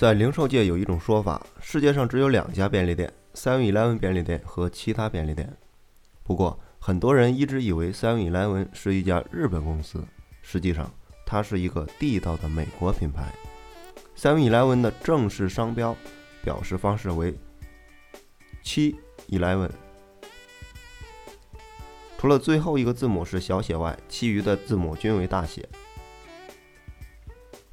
在零售界有一种说法，世界上只有两家便利店：Seven Eleven 便利店和其他便利店。不过，很多人一直以为 Seven Eleven 是一家日本公司，实际上它是一个地道的美国品牌。Seven Eleven 的正式商标表示方式为七 Eleven，除了最后一个字母是小写外，其余的字母均为大写。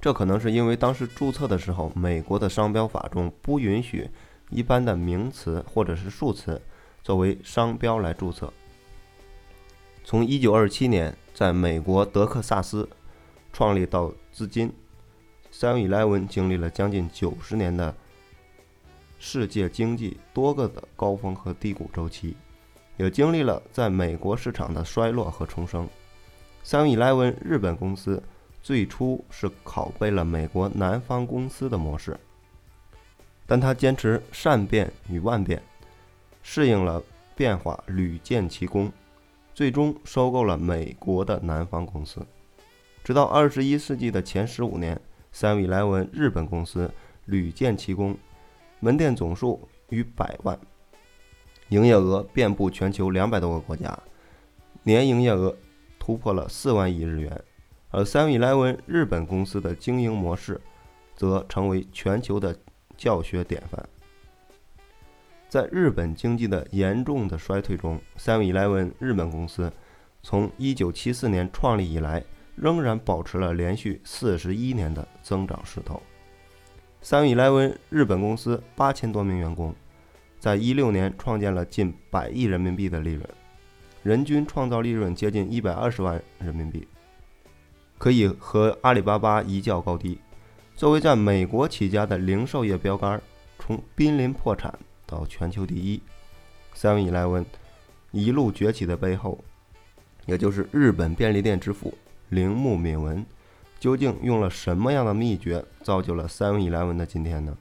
这可能是因为当时注册的时候，美国的商标法中不允许一般的名词或者是数词作为商标来注册。从1927年在美国德克萨斯创立到至今，Seven Eleven 经历了将近九十年的世界经济多个的高峰和低谷周期，也经历了在美国市场的衰落和重生。Seven Eleven 日本公司。最初是拷贝了美国南方公司的模式，但他坚持善变与万变，适应了变化，屡建奇功，最终收购了美国的南方公司。直到二十一世纪的前十五年，三位来文日本公司屡建奇功，门店总数逾百万，营业额遍布全球两百多个国家，年营业额突破了四万亿日元。而 Seven Eleven 日本公司的经营模式，则成为全球的教学典范。在日本经济的严重的衰退中，Seven Eleven 日本公司从1974年创立以来，仍然保持了连续41年的增长势头。Seven Eleven 日本公司八千多名员工，在一六年创建了近百亿人民币的利润，人均创造利润接近一百二十万人民币。可以和阿里巴巴一较高低。作为在美国起家的零售业标杆，从濒临破产到全球第一，Seven Eleven 一路崛起的背后，也就是日本便利店之父铃木敏文，究竟用了什么样的秘诀造就了 Seven Eleven 的今天呢？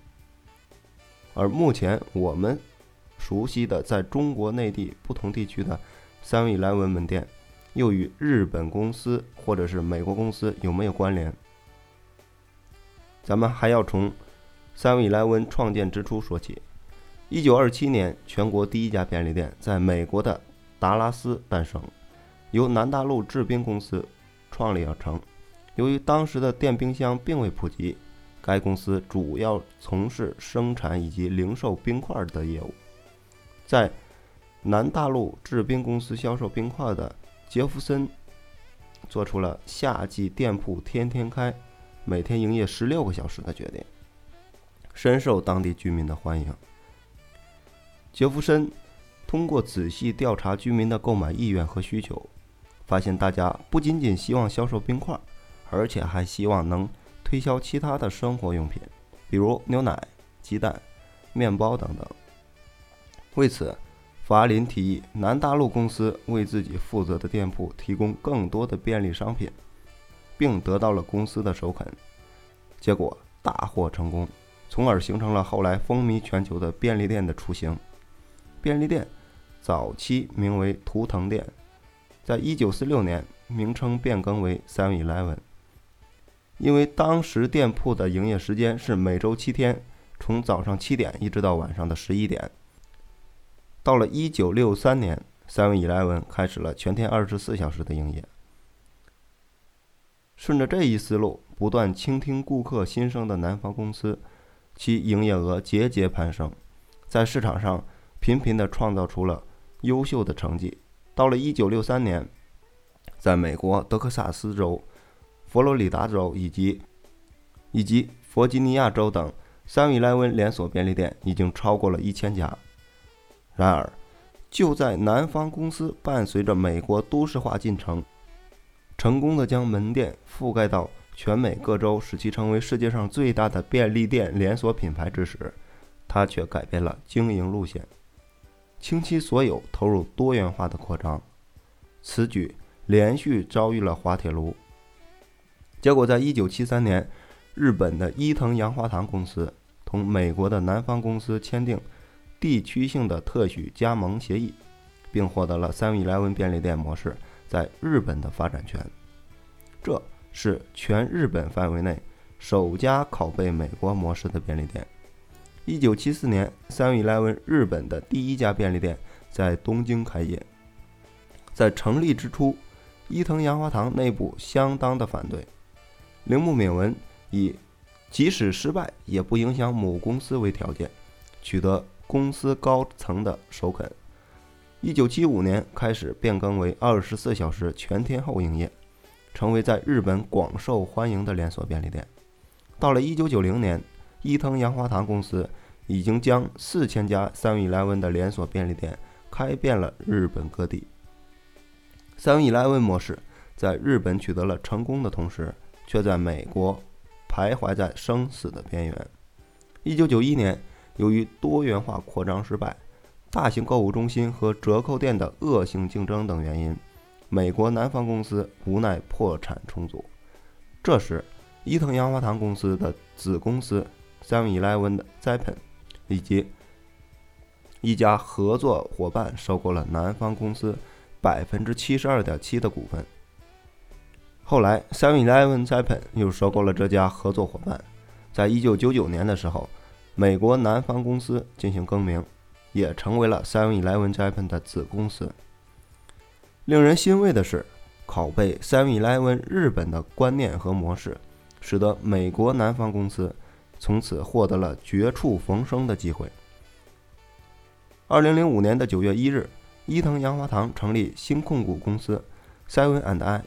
而目前我们熟悉的在中国内地不同地区的 Seven Eleven 门店。又与日本公司或者是美国公司有没有关联？咱们还要从 Seven Eleven 创建之初说起。一九二七年，全国第一家便利店在美国的达拉斯诞生，由南大陆制冰公司创立而成。由于当时的电冰箱并未普及，该公司主要从事生产以及零售冰块的业务。在南大陆制冰公司销售冰块的。杰弗森做出了夏季店铺天天开，每天营业十六个小时的决定，深受当地居民的欢迎。杰弗森通过仔细调查居民的购买意愿和需求，发现大家不仅仅希望销售冰块，而且还希望能推销其他的生活用品，比如牛奶、鸡蛋、面包等等。为此，法林提议南大陆公司为自己负责的店铺提供更多的便利商品，并得到了公司的首肯，结果大获成功，从而形成了后来风靡全球的便利店的雏形。便利店早期名为图腾店，在一九四六年名称变更为 Seven Eleven，因为当时店铺的营业时间是每周七天，从早上七点一直到晚上的十一点。到了一九六三年，Seven Eleven 开始了全天二十四小时的营业。顺着这一思路，不断倾听顾客心声的南方公司，其营业额节节攀升，在市场上频频地创造出了优秀的成绩。到了一九六三年，在美国德克萨斯州、佛罗里达州以及以及弗吉尼亚州等，Seven Eleven 连锁便利店已经超过了一千家。然而，就在南方公司伴随着美国都市化进程，成功的将门店覆盖到全美各州，使其成为世界上最大的便利店连锁品牌之时，他却改变了经营路线，倾其所有投入多元化的扩张。此举连续遭遇了滑铁卢。结果，在一九七三年，日本的伊藤洋华堂公司同美国的南方公司签订。地区性的特许加盟协议，并获得了 Seven Eleven 便利店模式在日本的发展权。这是全日本范围内首家拷贝美国模式的便利店。一九七四年，Seven Eleven 日本的第一家便利店在东京开业。在成立之初，伊藤洋华堂内部相当的反对。铃木敏文以即使失败也不影响母公司为条件，取得公司高层的首肯。一九七五年开始变更为二十四小时全天候营业，成为在日本广受欢迎的连锁便利店。到了一九九零年，伊藤洋华堂公司已经将四千家三 e 1 e 的连锁便利店开遍了日本各地。三 e 1 e 模式在日本取得了成功的同时，却在美国徘徊在生死的边缘。一九九一年，由于多元化扩张失败。大型购物中心和折扣店的恶性竞争等原因，美国南方公司无奈破产重组。这时，伊藤洋华堂公司的子公司 Seven Eleven 的 Japan 以及一家合作伙伴收购了南方公司百分之七十二点七的股份。后来，Seven Eleven Japan 又收购了这家合作伙伴。在一九九九年的时候，美国南方公司进行更名。也成为了 Seven Eleven Japan 的子公司。令人欣慰的是，拷贝 Seven Eleven 日本的观念和模式，使得美国南方公司从此获得了绝处逢生的机会。二零零五年的九月一日，伊藤洋华堂成立新控股公司 Seven and I，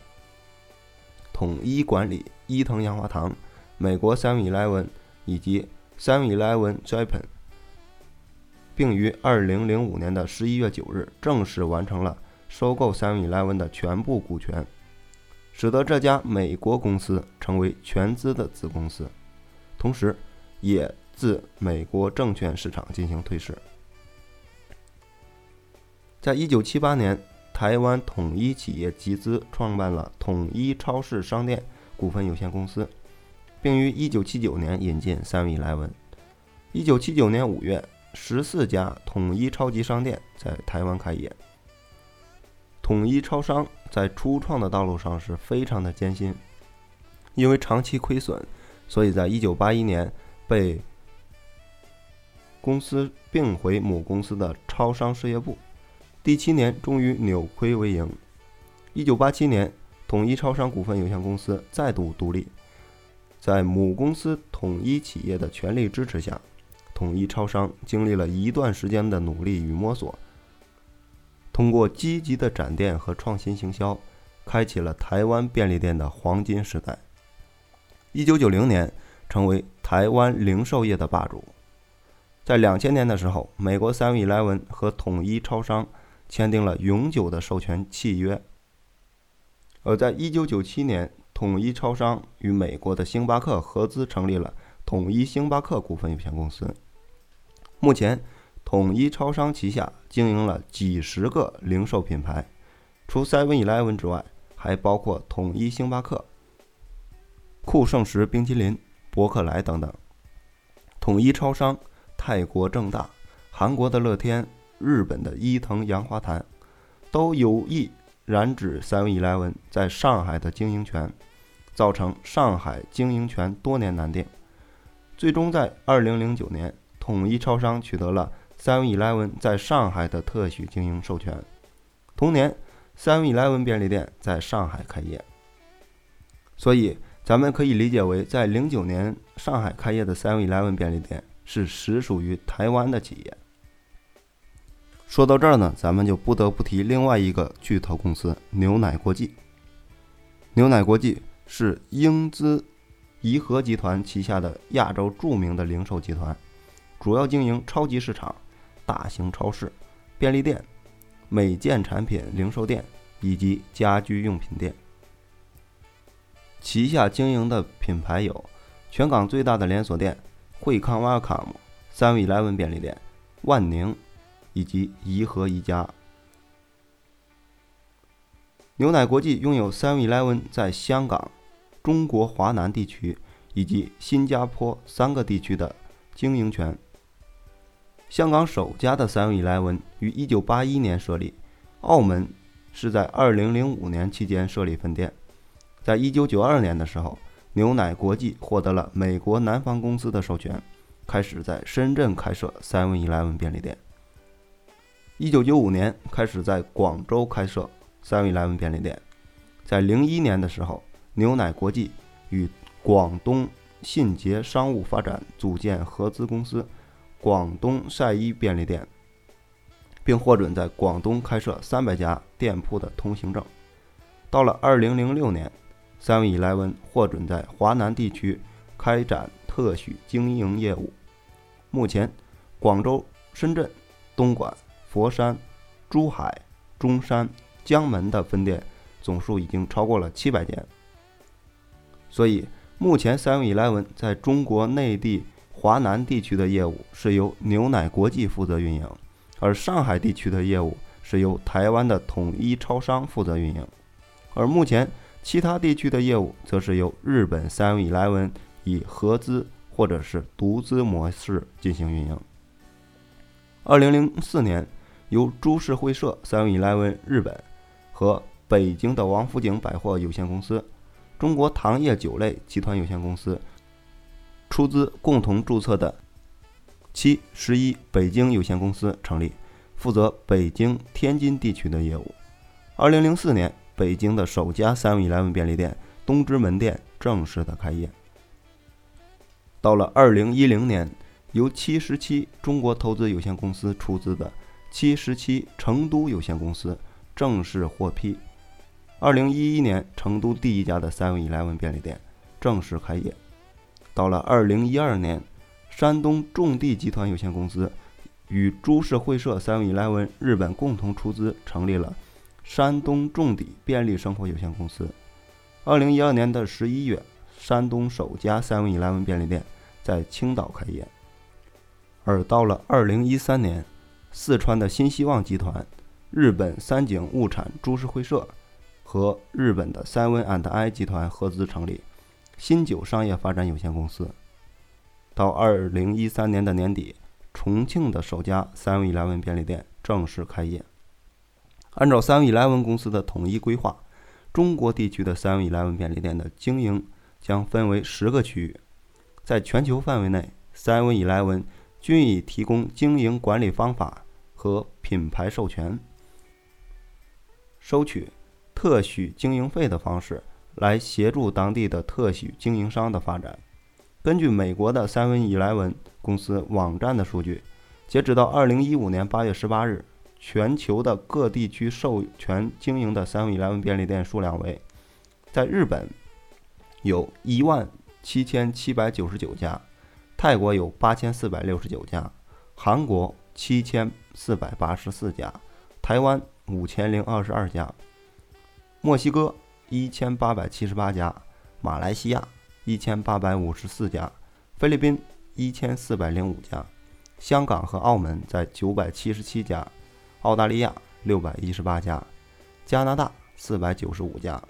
统一管理伊藤洋华堂、美国 Seven Eleven 以及 Seven Eleven Japan。并于二零零五年的十一月九日正式完成了收购 Seven Eleven 的全部股权，使得这家美国公司成为全资的子公司，同时也自美国证券市场进行退市。在一九七八年，台湾统一企业集资创办了统一超市商店股份有限公司，并于一九七九年引进 Seven Eleven。一九七九年五月。十四家统一超级商店在台湾开业。统一超商在初创的道路上是非常的艰辛，因为长期亏损，所以在一九八一年被公司并回母公司的超商事业部。第七年终于扭亏为盈。一九八七年，统一超商股份有限公司再度独立，在母公司统一企业的全力支持下。统一超商经历了一段时间的努力与摸索，通过积极的展店和创新行销，开启了台湾便利店的黄金时代。一九九零年，成为台湾零售业的霸主。在两千年的时候，美国 Seven Eleven 和统一超商签订了永久的授权契约。而在一九九七年，统一超商与美国的星巴克合资成立了统一星巴克股份有限公司。目前，统一超商旗下经营了几十个零售品牌，除 Seven Eleven 之外，还包括统一星巴克、酷盛时冰淇淋、伯克莱等等。统一超商、泰国正大、韩国的乐天、日本的伊藤洋华堂，都有意染指 Seven Eleven 在上海的经营权，造成上海经营权多年难定。最终在2009年。统一超商取得了 Seven Eleven 在上海的特许经营授权。同年，Seven Eleven 便利店在上海开业。所以，咱们可以理解为，在零九年上海开业的 Seven Eleven 便利店是实属于台湾的企业。说到这儿呢，咱们就不得不提另外一个巨头公司——牛奶国际。牛奶国际是英资颐和集团旗下的亚洲著名的零售集团。主要经营超级市场、大型超市、便利店、美健产品零售店以及家居用品店。旗下经营的品牌有全港最大的连锁店惠康 Welcome、Seven Eleven 便利店、万宁以及颐和宜家。牛奶国际拥有 Seven Eleven 在香港、中国华南地区以及新加坡三个地区的经营权。香港首家的 Seven Eleven 于1981年设立，澳门是在2005年期间设立分店。在1992年的时候，牛奶国际获得了美国南方公司的授权，开始在深圳开设 Seven Eleven 便利店。一九九五年开始在广州开设 Seven Eleven 便利店，在零一年的时候，牛奶国际与广东信捷商务发展组建合资公司广东晒衣便利店，并获准在广东开设三百家店铺的通行证。到了二零零六年，Seven Eleven 获准在华南地区开展特许经营业务。目前，广州、深圳、东莞、佛山、珠海、中山、江门的分店总数已经超过了七百间。所以，目前 Seven Eleven 在中国内地华南地区的业务是由牛奶国际负责运营，而上海地区的业务是由台湾的统一超商负责运营，而目前其他地区的业务则是由日本 Seven Eleven 以合资或者是独资模式进行运营。二零零四年，由株式会社 Seven Eleven 日本和北京的王府井百货有限公司。中国糖业酒类集团有限公司出资共同注册的七十一北京有限公司成立，负责北京、天津地区的业务。二零零四年，北京的首家 Seven Eleven 便利店东直门店正式的开业。到了二零一零年，由七十七中国投资有限公司出资的七十七成都有限公司正式获批。二零一一年，成都第一家的 Seven Eleven 便利店正式开业。到了二零一二年，山东种地集团有限公司与株式会社 Seven Eleven 日本共同出资，成立了山东种地便利生活有限公司。二零一二年的十一月，山东首家 Seven Eleven 便利店在青岛开业。而到了二零一三年，四川的新希望集团、日本三井物产株式会社。和日本的 Seven and I 集团合资成立新九商业发展有限公司。到二零一三年的年底，重庆的首家 Seven Eleven 便利店正式开业。按照 Seven Eleven 公司的统一规划，中国地区的 Seven Eleven 便利店的经营将分为十个区域，在全球范围内，Seven Eleven 均已提供经营管理方法和品牌授权，收取。特许经营费的方式来协助当地的特许经营商的发展。根据美国的 Seven Eleven 公司网站的数据，截止到二零一五年八月十八日，全球的各地区授权经营的 Seven Eleven 便利店数量为：在日本有一万七千七百九十九家，泰国有八千四百六十九家，韩国七千四百八十四家，台湾五千零二十二家。墨西哥一千八百七十八家，马来西亚一千八百五十四家，菲律宾一千四百零五家，香港和澳门在九百七十七家，澳大利亚六百一十八家，加拿大四百九十五家，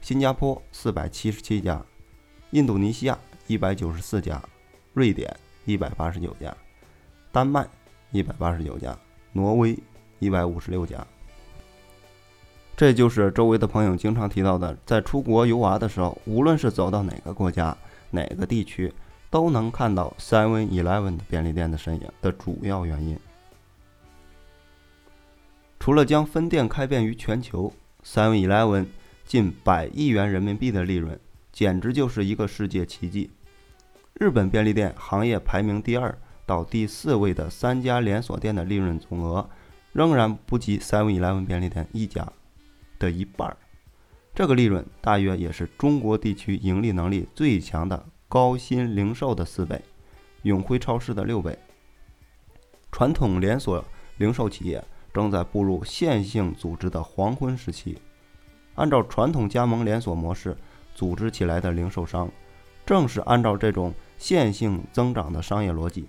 新加坡四百七十七家，印度尼西亚一百九十四家，瑞典一百八十九家，丹麦一百八十九家，挪威一百五十六家。这就是周围的朋友经常提到的，在出国游玩的时候，无论是走到哪个国家、哪个地区，都能看到 Seven Eleven 的便利店的身影的主要原因。除了将分店开遍于全球，Seven Eleven 近百亿元人民币的利润，简直就是一个世界奇迹。日本便利店行业排名第二到第四位的三家连锁店的利润总额，仍然不及 Seven Eleven 便利店一家。的一半儿，这个利润大约也是中国地区盈利能力最强的高新零售的四倍，永辉超市的六倍。传统连锁零售企业正在步入线性组织的黄昏时期。按照传统加盟连锁模式组织起来的零售商，正是按照这种线性增长的商业逻辑，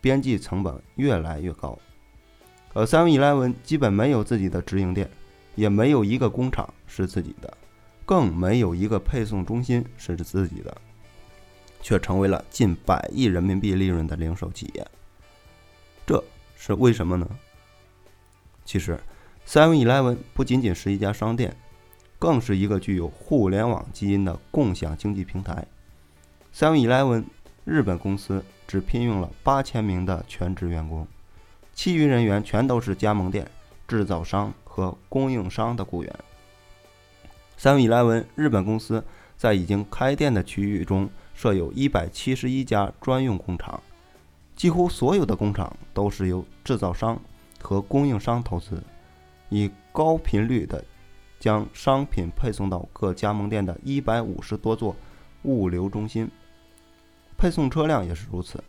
边际成本越来越高。而 Seven Eleven 基本没有自己的直营店。也没有一个工厂是自己的，更没有一个配送中心是自己的，却成为了近百亿人民币利润的零售企业。这是为什么呢？其实，Seven Eleven 不仅仅是一家商店，更是一个具有互联网基因的共享经济平台。Seven Eleven 日本公司只聘用了八千名的全职员工，其余人员全都是加盟店、制造商和供应商的雇员。Seven Eleven 日本公司在已经开店的区域中设有一百七十一家专用工厂，几乎所有的工厂都是由制造商和供应商投资，以高频率的将商品配送到各加盟店的一百五十多座物流中心。配送车辆也是如此。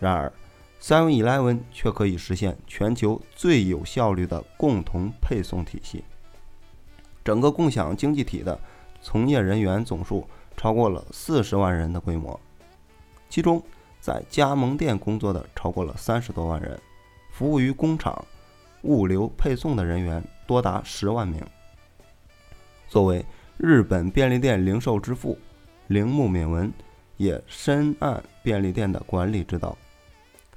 然而，Seven Eleven 却可以实现全球最有效率的共同配送体系。整个共享经济体的从业人员总数超过了四十万人的规模，其中在加盟店工作的超过了三十多万人，服务于工厂、物流配送的人员多达十万名。作为日本便利店零售之父，铃木敏文。也深谙便利店的管理之道，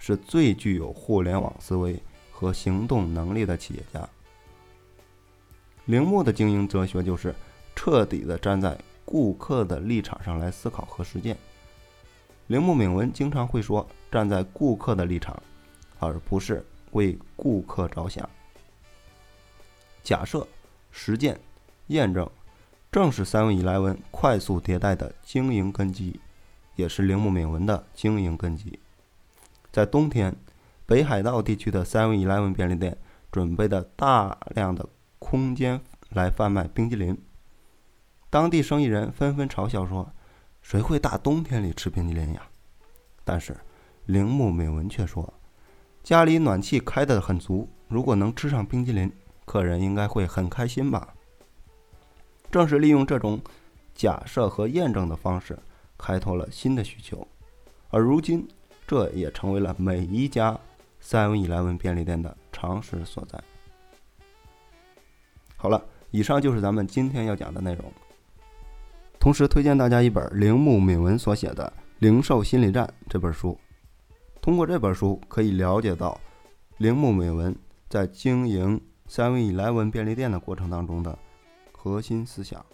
是最具有互联网思维和行动能力的企业家。铃木的经营哲学就是彻底的站在顾客的立场上来思考和实践。铃木敏文经常会说：“站在顾客的立场，而不是为顾客着想。”假设、实践、验证，正是三位以来文快速迭代的经营根基。也是铃木敏文的经营根基。在冬天，北海道地区的 Seven Eleven 便利店准备的大量的空间来贩卖冰激凌。当地生意人纷纷嘲笑说：“谁会大冬天里吃冰激凌呀？”但是铃木美文却说：“家里暖气开得很足，如果能吃上冰激凌，客人应该会很开心吧。”正是利用这种假设和验证的方式。开拓了新的需求，而如今，这也成为了每一家 Seven Eleven 便利店的常识所在。好了，以上就是咱们今天要讲的内容。同时推荐大家一本铃木敏文所写的《零售心理战》这本书。通过这本书，可以了解到铃木敏文在经营 Seven Eleven 便利店的过程当中的核心思想。